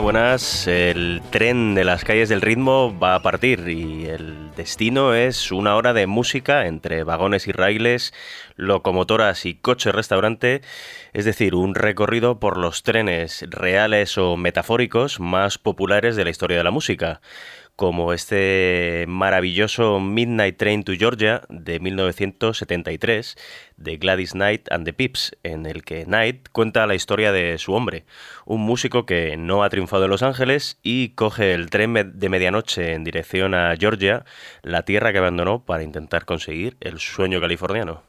Buenas. El tren de las calles del ritmo va a partir y el destino es una hora de música entre vagones y raíles, locomotoras y coche restaurante, es decir, un recorrido por los trenes reales o metafóricos más populares de la historia de la música como este maravilloso Midnight Train to Georgia de 1973 de Gladys Knight and the Pips, en el que Knight cuenta la historia de su hombre, un músico que no ha triunfado en Los Ángeles y coge el tren de medianoche en dirección a Georgia, la tierra que abandonó para intentar conseguir el sueño californiano.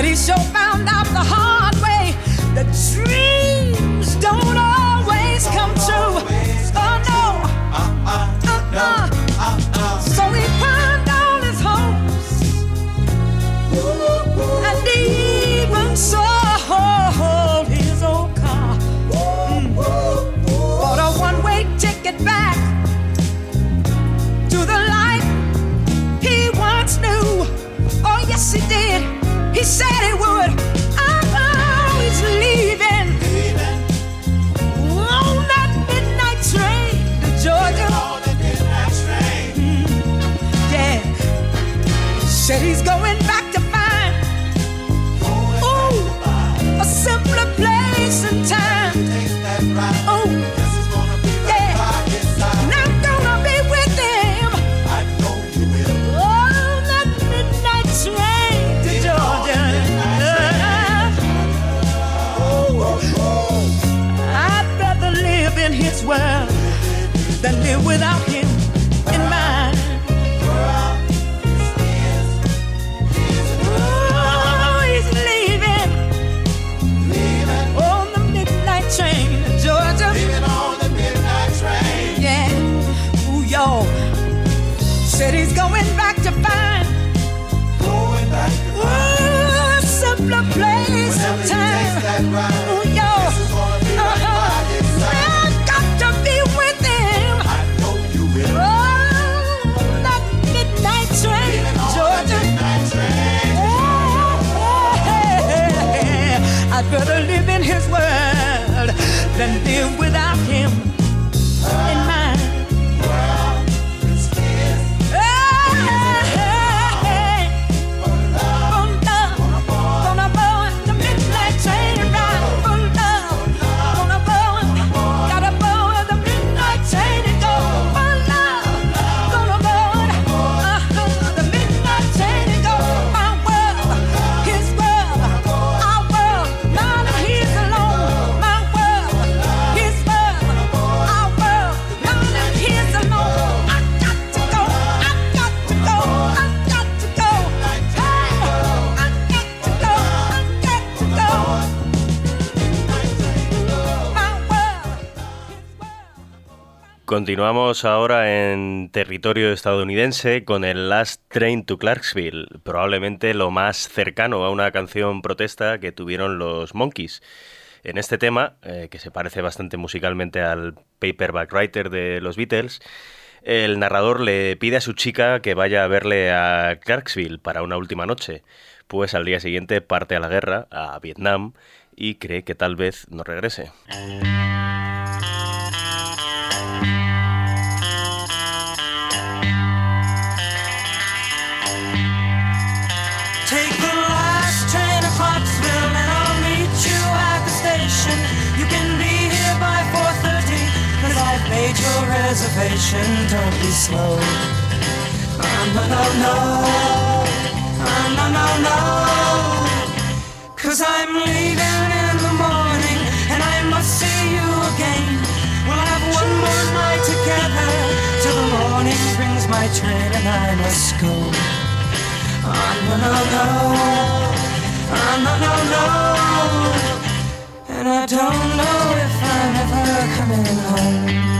But he sure found out the hard way the dreams Continuamos ahora en territorio estadounidense con el Last Train to Clarksville, probablemente lo más cercano a una canción protesta que tuvieron los Monkeys. En este tema, eh, que se parece bastante musicalmente al Paperback Writer de los Beatles, el narrador le pide a su chica que vaya a verle a Clarksville para una última noche, pues al día siguiente parte a la guerra, a Vietnam, y cree que tal vez no regrese. Reservation, don't be slow. Oh, no, no, no. Oh, no, no, no. Cause I'm leaving in the morning and I must see you again. We'll have one more night together till the morning brings my train and I must go. Oh, no, no, no. Oh, no, no, no. And I don't know if I'm ever coming home.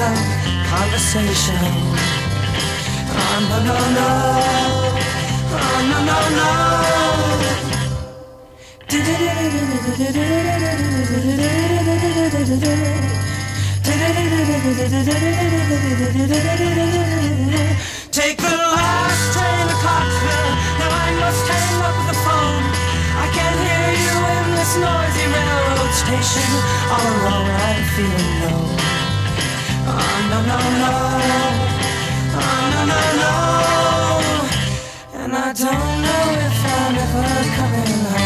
Of conversation. Oh, no, no, no. Oh, no, no, no. Take the last train to Clarksville must hang up the phone. I can't hear you in this noisy railroad station. All alone, I'm feeling low. Oh, no, no, no. Oh, no, no, no. And I don't know if I'm ever coming home.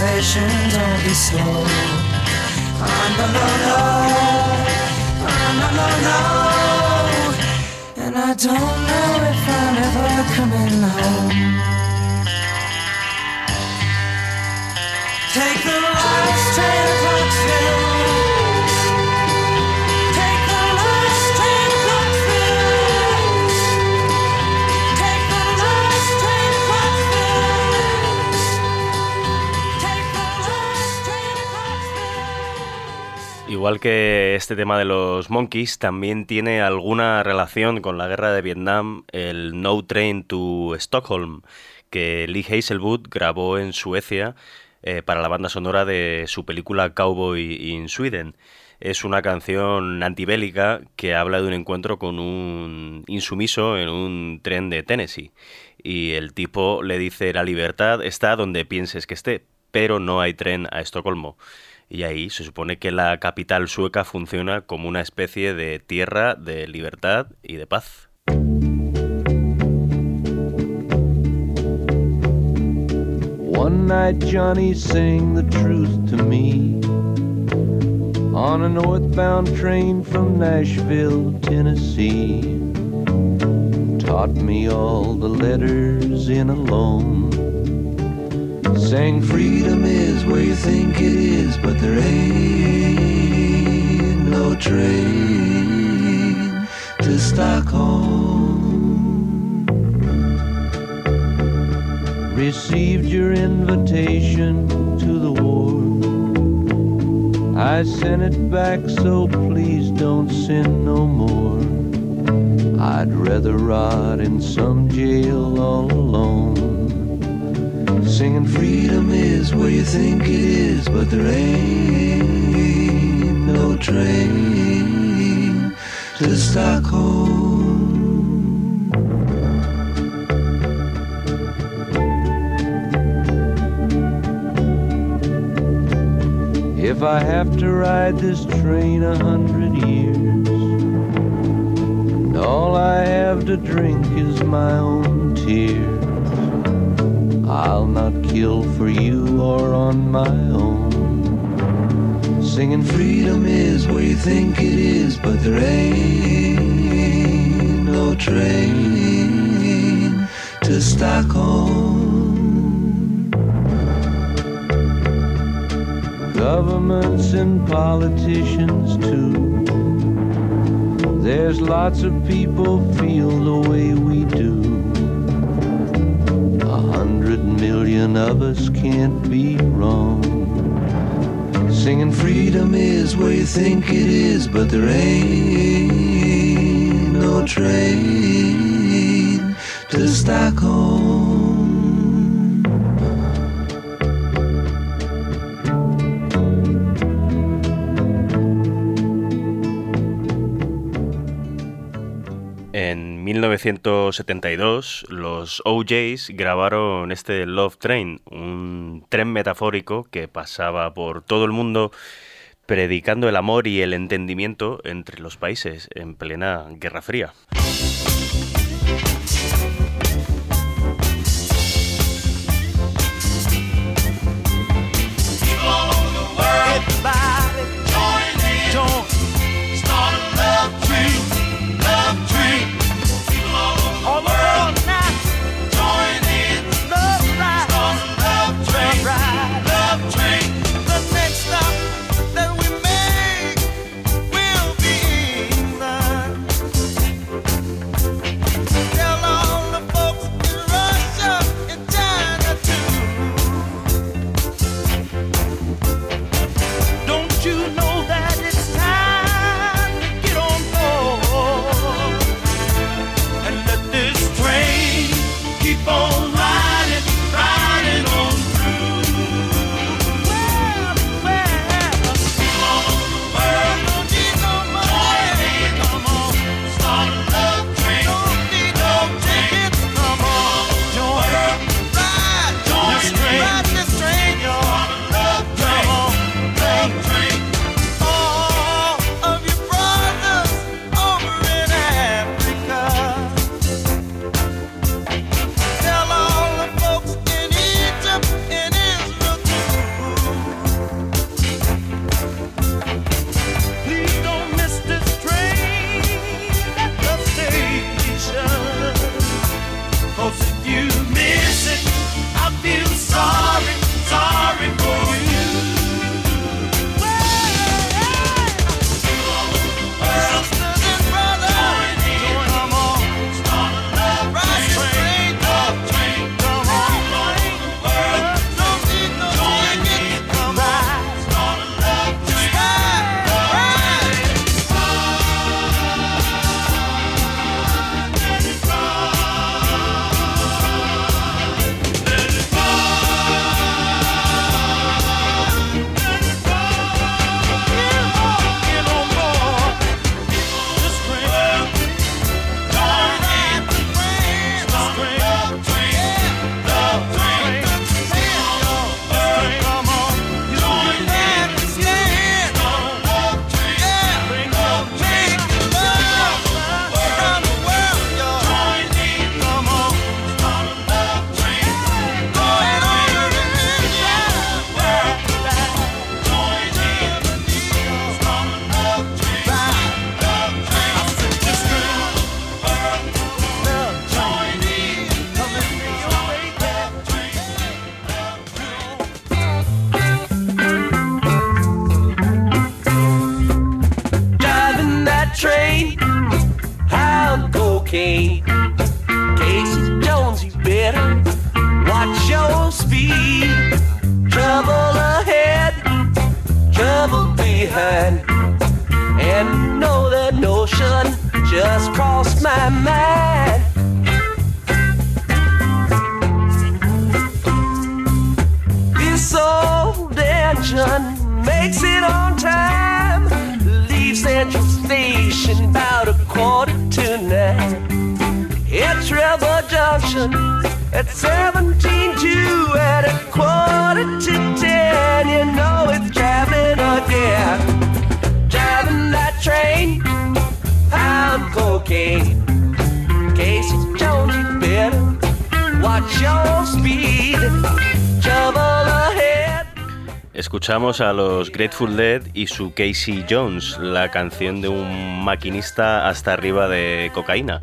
Reservation. Don't be slow. Oh, no, no, no. Oh, no, no, no. And I don't know if I'm ever coming home. Igual que este tema de los Monkeys, también tiene alguna relación con la guerra de Vietnam el No Train to Stockholm, que Lee Hazelwood grabó en Suecia eh, para la banda sonora de su película Cowboy in Sweden. Es una canción antibélica que habla de un encuentro con un insumiso en un tren de Tennessee. Y el tipo le dice, la libertad está donde pienses que esté, pero no hay tren a Estocolmo y ahí se supone que la capital sueca funciona como una especie de tierra de libertad y de paz. One night Johnny sang the truth to me on a northbound train from Nashville, Tennessee. Taught me all the letters in a loan. Sang freedom is where you think it is, but there ain't no train to Stockholm. Received your invitation to the war. I sent it back, so please don't send no more. I'd rather rot in some jail all alone. Singing freedom is where you think it is, but there ain't no train to Stockholm. If I have to ride this train a hundred years, and all I have to drink is my own tears, I'll not kill for you or on my own. Singing freedom is where you think it is, but there ain't no train to Stockholm. Governments and politicians too. There's lots of people feel the way we do. Million of us can't be wrong. Singing freedom is where you think it is, but there ain't no train to Stockholm. 1972, los OJs grabaron este Love Train, un tren metafórico que pasaba por todo el mundo predicando el amor y el entendimiento entre los países en plena Guerra Fría. Escuchamos a los Grateful Dead y su Casey Jones, la canción de un maquinista hasta arriba de cocaína.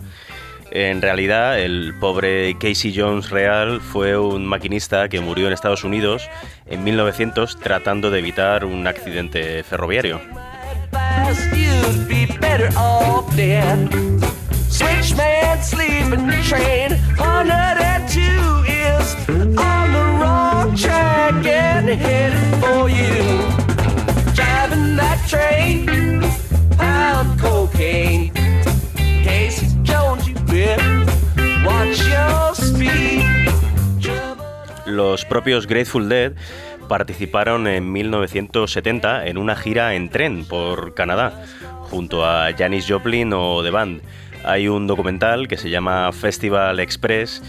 En realidad, el pobre Casey Jones real fue un maquinista que murió en Estados Unidos en 1900 tratando de evitar un accidente ferroviario. Fast, you'd be better off dead. Switchman sleeping train, 102 is on the wrong track and headed for you. Driving that train, you watch your speed. Los propios Grateful Dead participaron en 1970 en una gira en tren por Canadá, junto a Janis Joplin o The Band. Hay un documental que se llama Festival Express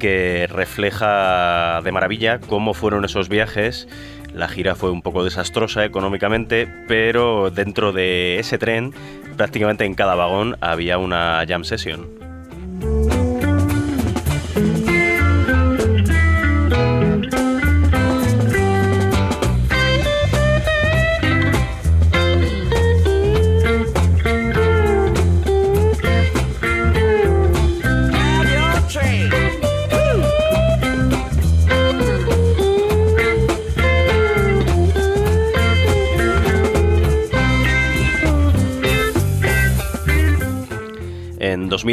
que refleja de maravilla cómo fueron esos viajes. La gira fue un poco desastrosa económicamente, pero dentro de ese tren, prácticamente en cada vagón había una jam session.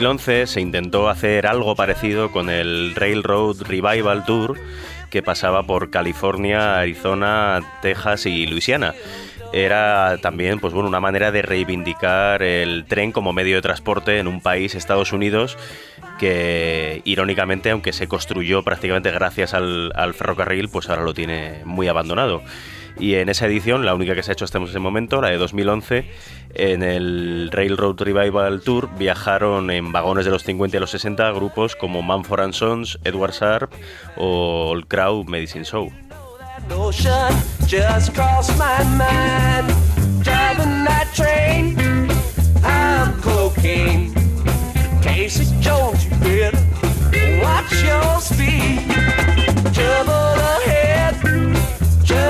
2011 se intentó hacer algo parecido con el Railroad Revival Tour que pasaba por California, Arizona, Texas y Luisiana. Era también pues, bueno, una manera de reivindicar el tren como medio de transporte en un país, Estados Unidos, que irónicamente, aunque se construyó prácticamente gracias al, al ferrocarril, pues ahora lo tiene muy abandonado. Y en esa edición, la única que se ha hecho hasta ese momento, la de 2011, en el Railroad Revival Tour viajaron en vagones de los 50 y los 60 grupos como Manford and Sons, Edward Sharp o el Crow Medicine Show.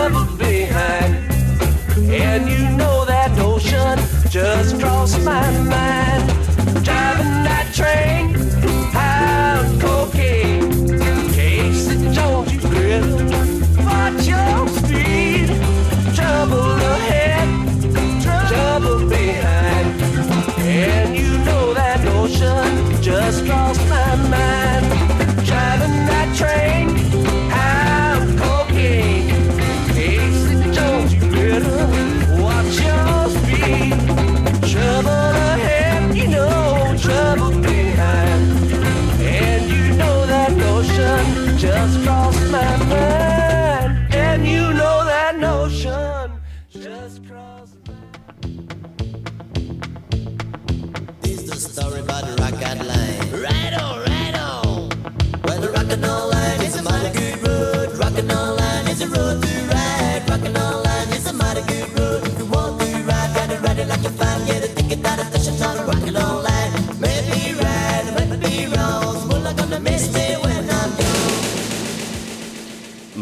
Trouble behind. And you know that notion just crossed my mind. Driving that train,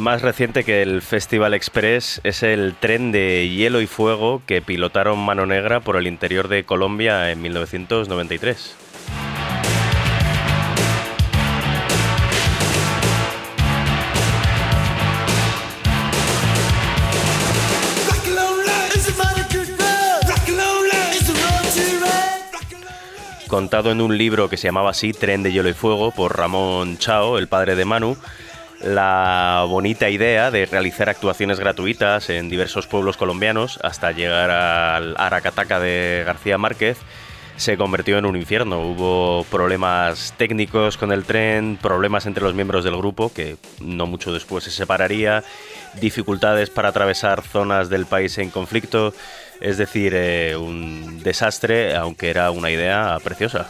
Más reciente que el Festival Express es el tren de hielo y fuego que pilotaron Mano Negra por el interior de Colombia en 1993. Rock and roll line is a mighty good road. Rock and roll line is a road to ride. Rock and roll line. contado en un libro que se llamaba así, Tren de Hielo y Fuego, por Ramón Chao, el padre de Manu, la bonita idea de realizar actuaciones gratuitas en diversos pueblos colombianos hasta llegar al Aracataca de García Márquez se convirtió en un infierno. Hubo problemas técnicos con el tren, problemas entre los miembros del grupo, que no mucho después se separaría, dificultades para atravesar zonas del país en conflicto, es decir, eh, un desastre, aunque era una idea preciosa.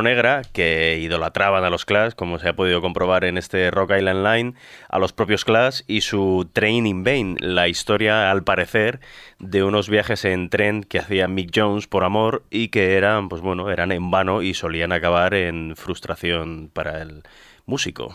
Negra que idolatraban a los Clash, como se ha podido comprobar en este Rock Island Line, a los propios Clash y su Train in Vain, la historia, al parecer, de unos viajes en tren que hacía Mick Jones por amor y que eran, pues bueno, eran en vano y solían acabar en frustración para el músico.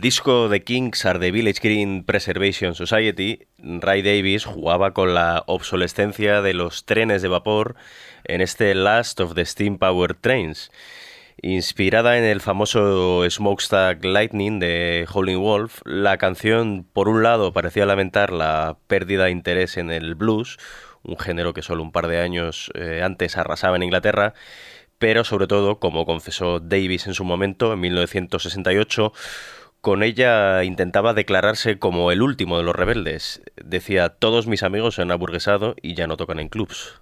Disco de Kings are the Village Green Preservation Society, Ray Davis jugaba con la obsolescencia de los trenes de vapor en este Last of the Steam Power Trains. Inspirada en el famoso Smokestack Lightning de Howling Wolf, la canción por un lado parecía lamentar la pérdida de interés en el blues, un género que solo un par de años eh, antes arrasaba en Inglaterra, pero sobre todo, como confesó Davis en su momento, en 1968, con ella intentaba declararse como el último de los rebeldes. Decía, todos mis amigos se han aburguesado y ya no tocan en clubs.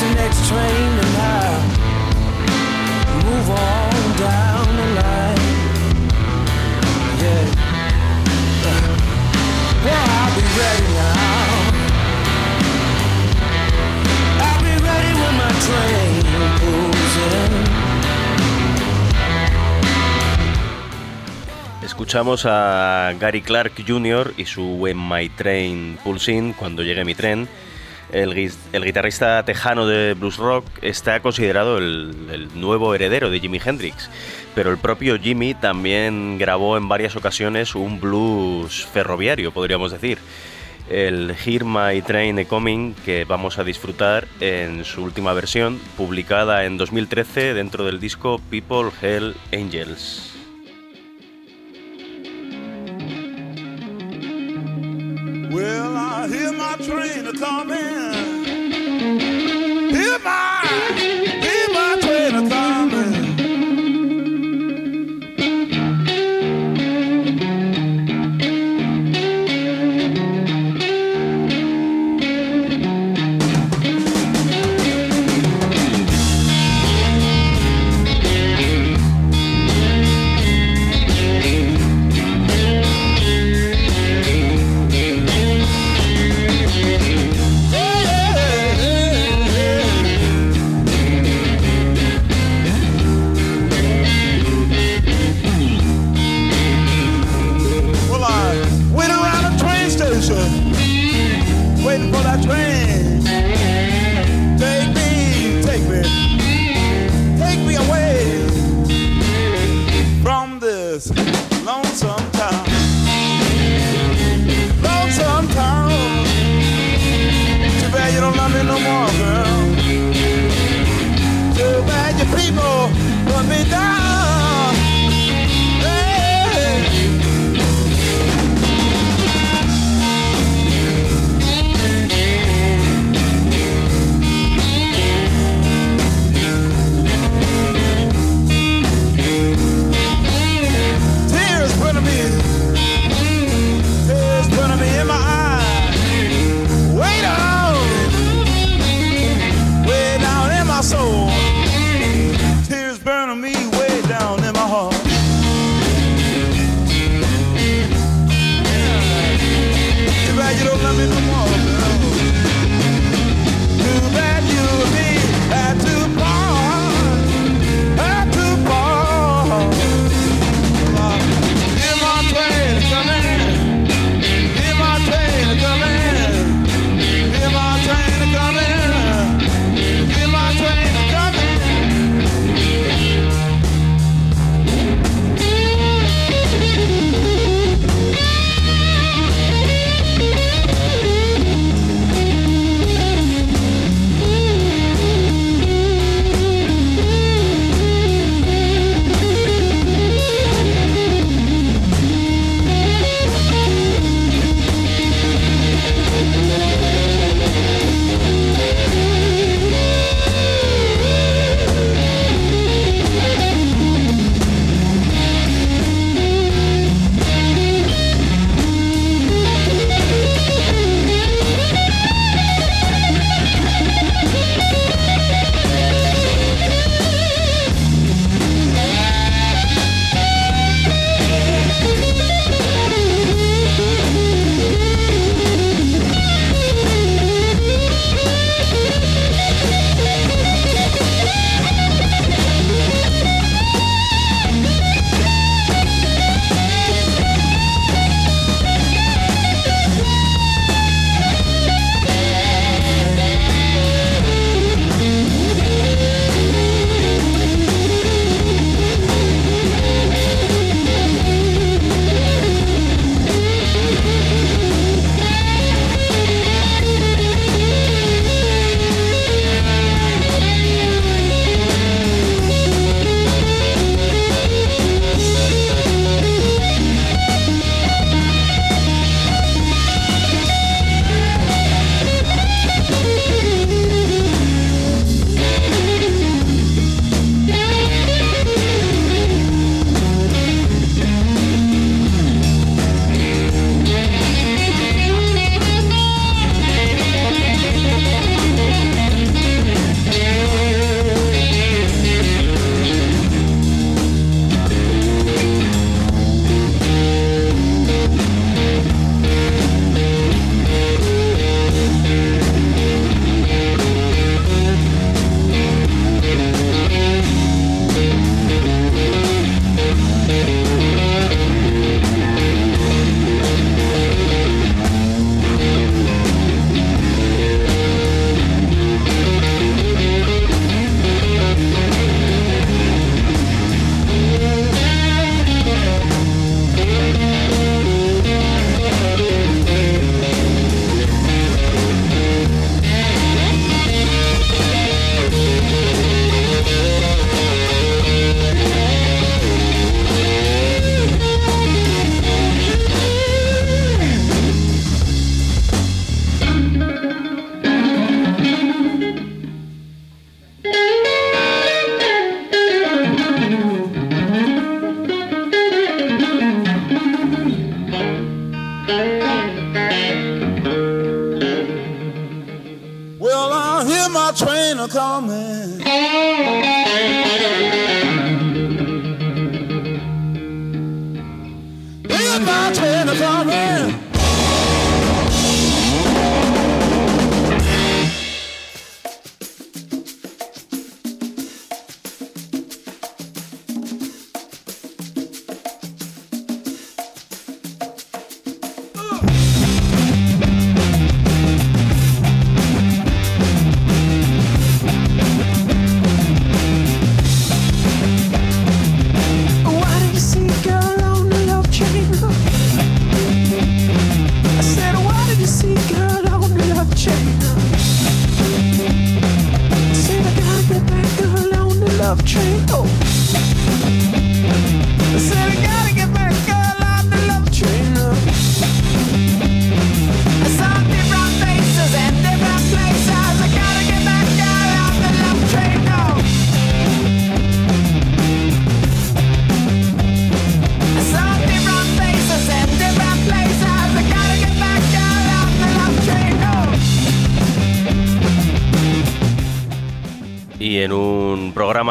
The next train and I'll move on down the line. Yeah. I'll be ready now. I'll be ready when my train pulls in. Escuchamos a Gary Clark Jr. y su When My Train Pulls In, cuando llegue mi tren. El, gui- el guitarrista tejano de blues rock está considerado el, el nuevo heredero de Jimi Hendrix, pero el propio Jimmy también grabó en varias ocasiones un blues ferroviario, podríamos decir. El Hear My Train a Coming, que vamos a disfrutar en su última versión, publicada en 2013 dentro del disco People Hell Angels. Well, I hear my train a coming. Hear my, hear my train a coming.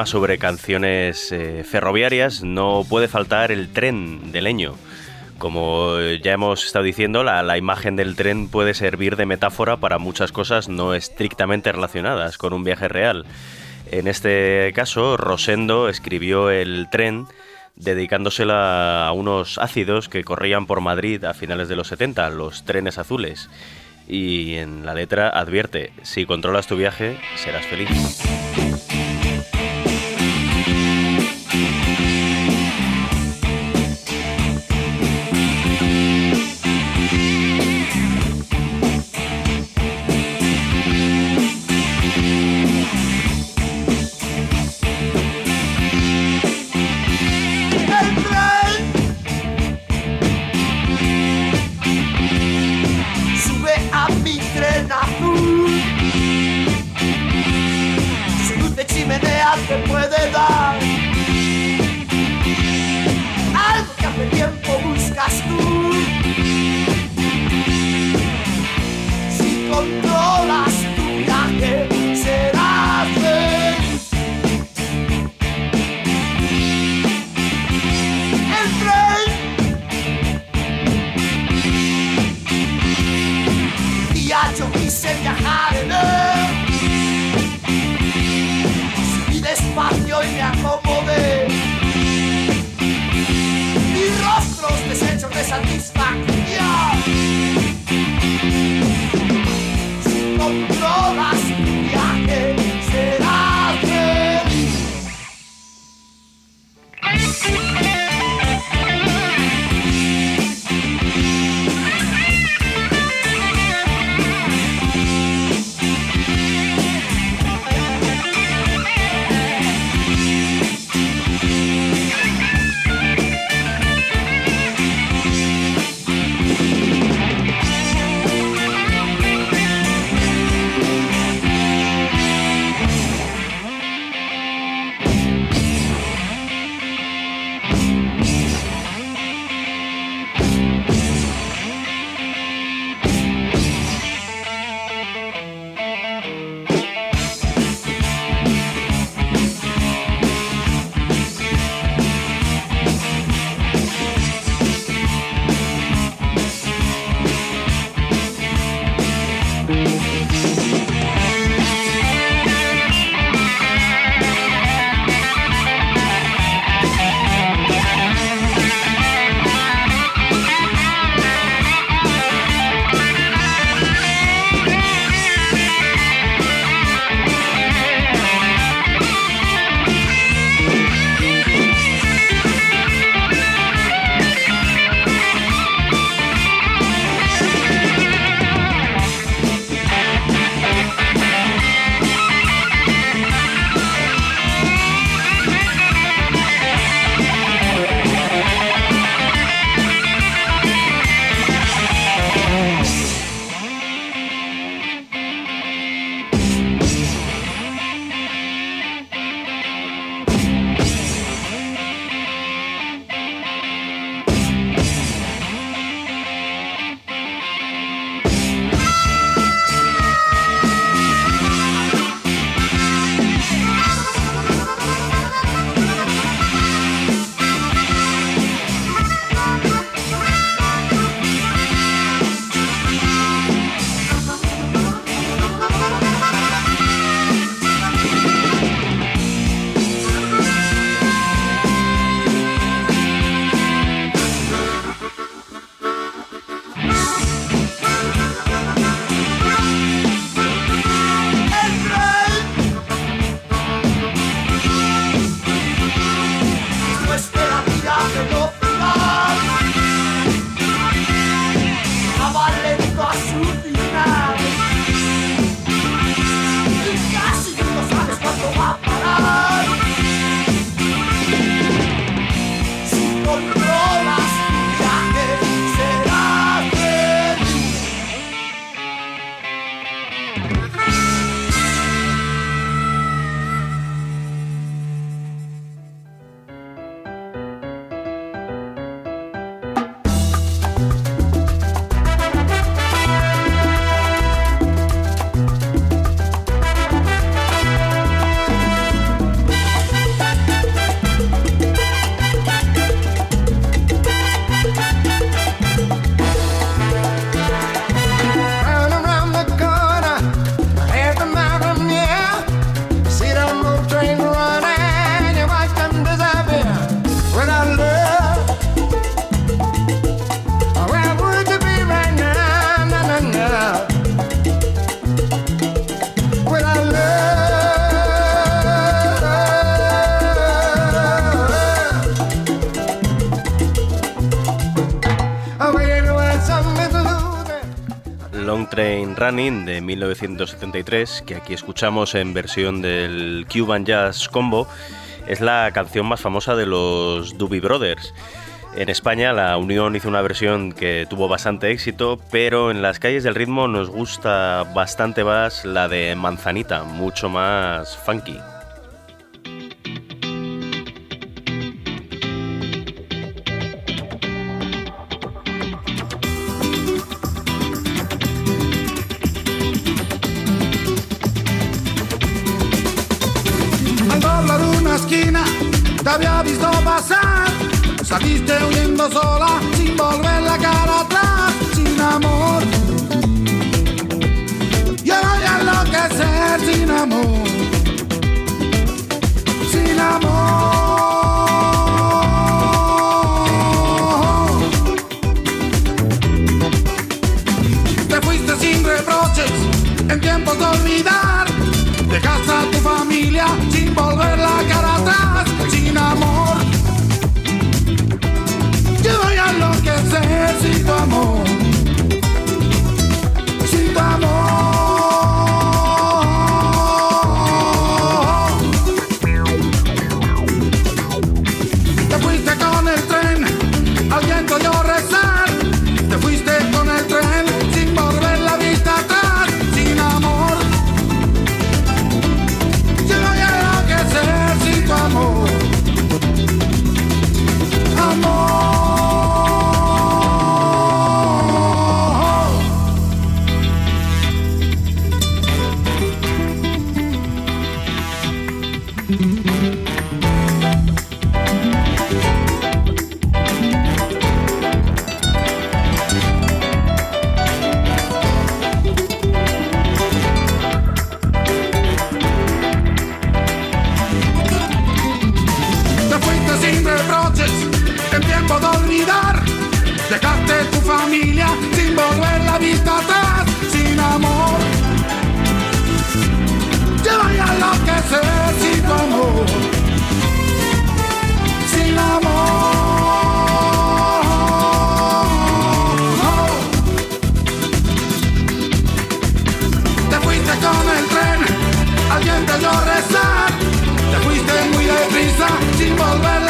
Sobre canciones eh, ferroviarias no puede faltar el tren de leño. Como ya hemos estado diciendo, la, imagen del tren puede servir de metáfora para muchas cosas no estrictamente relacionadas con un viaje real. En este caso, Rosendo escribió el tren dedicándosela a unos ácidos que corrían por Madrid a finales de los 70, los trenes azules. Y en la letra advierte, si controlas tu viaje, serás feliz. Running de 1973, que aquí escuchamos en versión del Cuban Jazz Combo, es la canción más famosa de los Doobie Brothers. En España la Unión hizo una versión que tuvo bastante éxito, pero en las calles del ritmo nos gusta bastante más la de Manzanita, mucho más funky.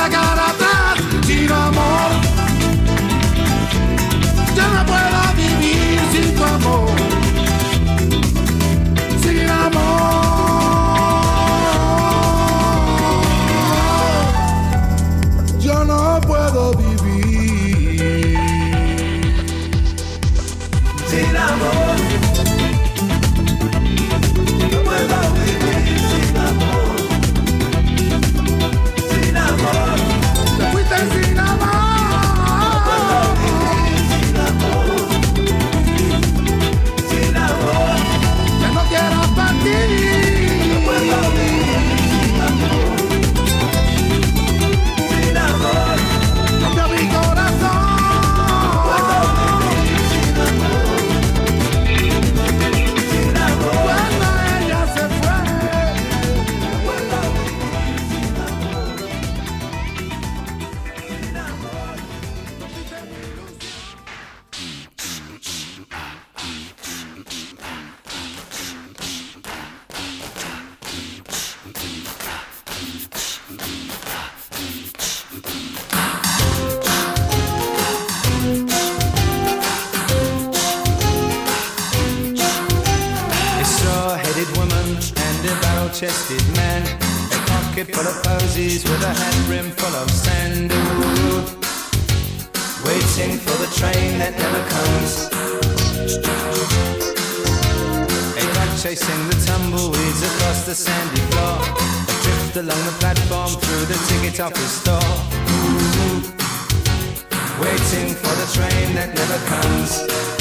Volver la a barrel-chested man. A pocket full of posies with a hat brim full of sand. Ooh, waiting for the train that never comes. A rat chasing the tumbleweeds across the sandy floor. Adrift along the platform through the ticket office. Ooh, waiting for the train that never comes.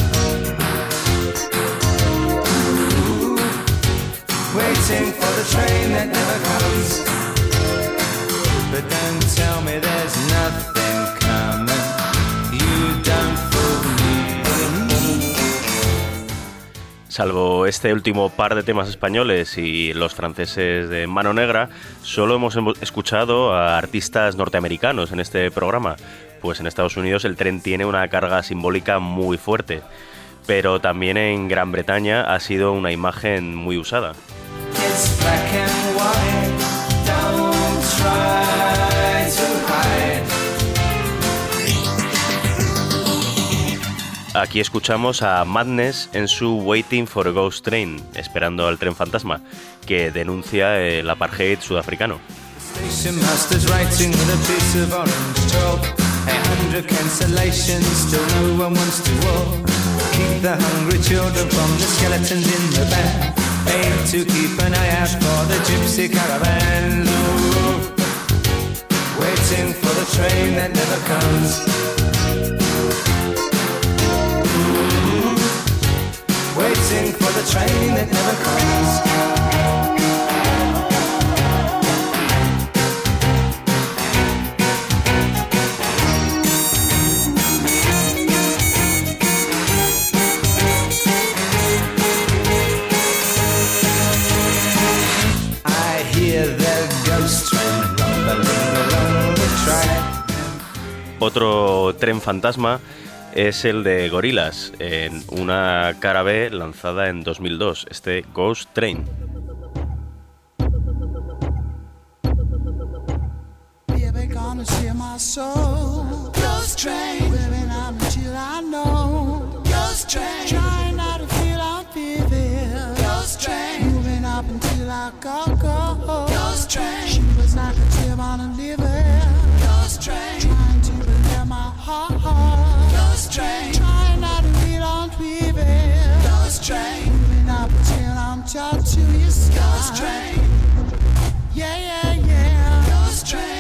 Salvo este último par de temas españoles y los franceses de Mano Negra, solo hemos em-, escuchado a artistas norteamericanos en este programa, pues en Estados Unidos el tren tiene una carga simbólica muy fuerte pero también en Gran Bretaña ha sido una imagen muy usada. Aquí escuchamos a Madness en su Waiting for a Ghost Train, esperando al tren fantasma, que denuncia el apartheid sudafricano. The Aim to keep an eye out for the gypsy caravans. Ooh, waiting for the train that never comes. Ooh, waiting for the train that never comes. Otro tren fantasma es el de Gorilas en una cara lanzada en 2002, este Ghost Train. Train. She was like a. train. Trying not to be on TV. Ghost train. Moving up till I'm touching your sky. Ghost train. Yeah, yeah, yeah. Ghost train.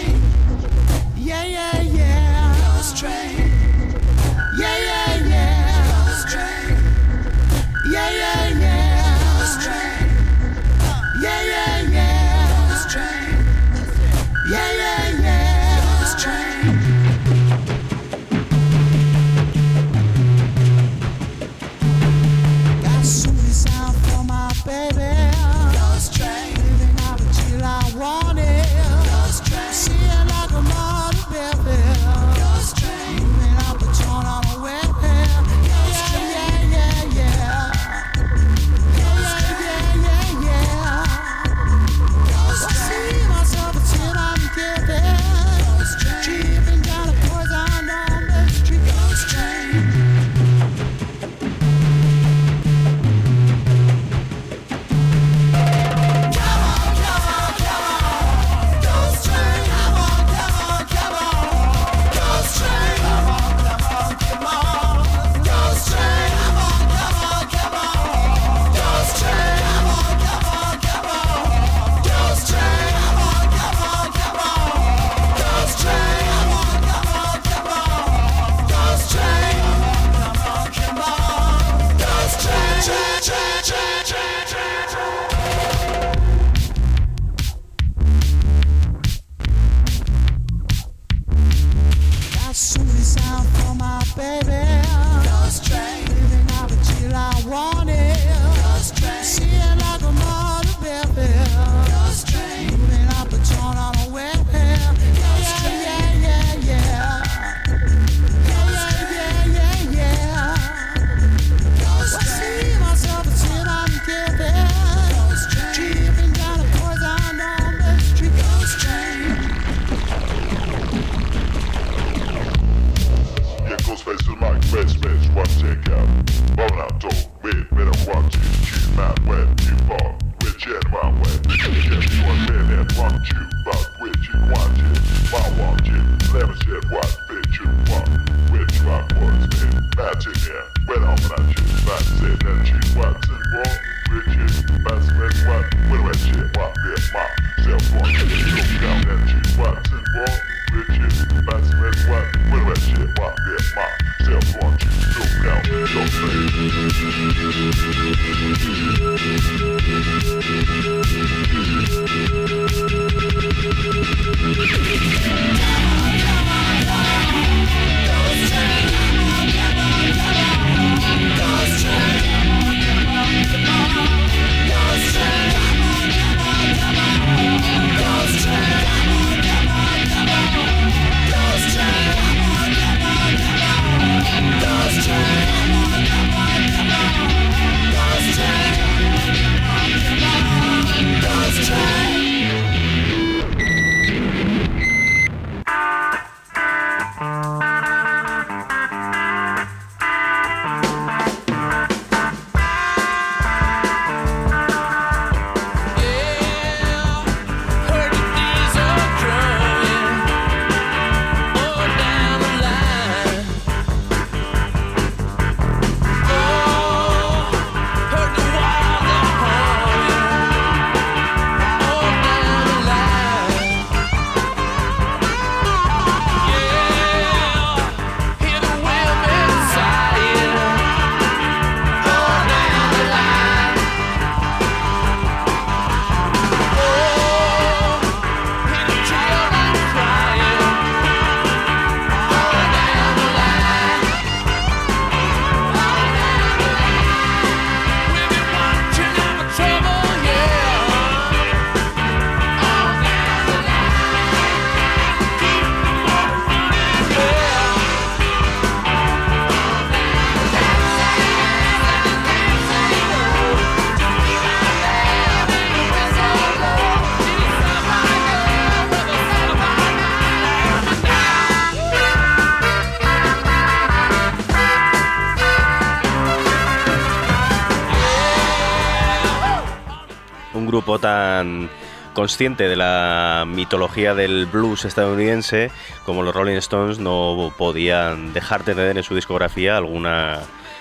Consciente de la mitología del blues estadounidense como los Rolling Stones no podían dejar de tener en su discografía alguna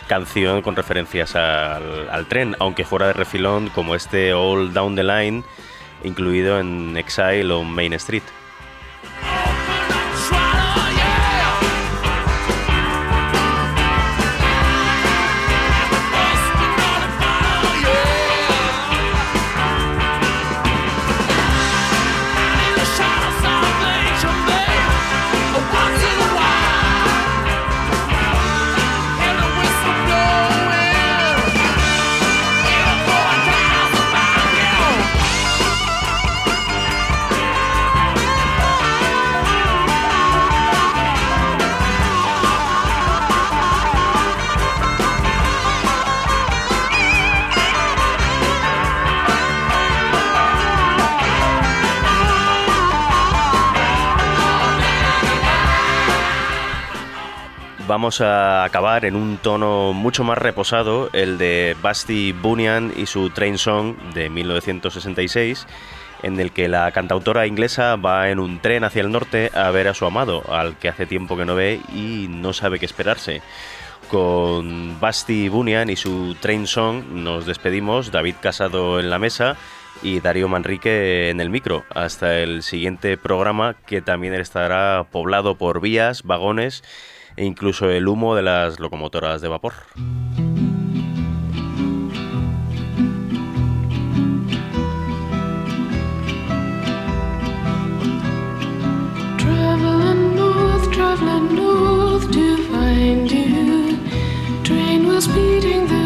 canción con referencias al, tren, aunque fuera de refilón como este All Down the Line incluido en Exile o Main Street. Vamos a acabar en un tono mucho más reposado, el de Basti Bunyan y su Train Song de 1966, en el que la cantautora inglesa va en un tren hacia el norte a ver a su amado, al que hace tiempo que no ve y no sabe qué esperarse. Con Basti Bunyan y su Train Song nos despedimos, David Casado en la mesa y Darío Manrique en el micro. Hasta el siguiente programa que también estará poblado por vías, vagones e incluso el humo de las locomotoras de vapor. North,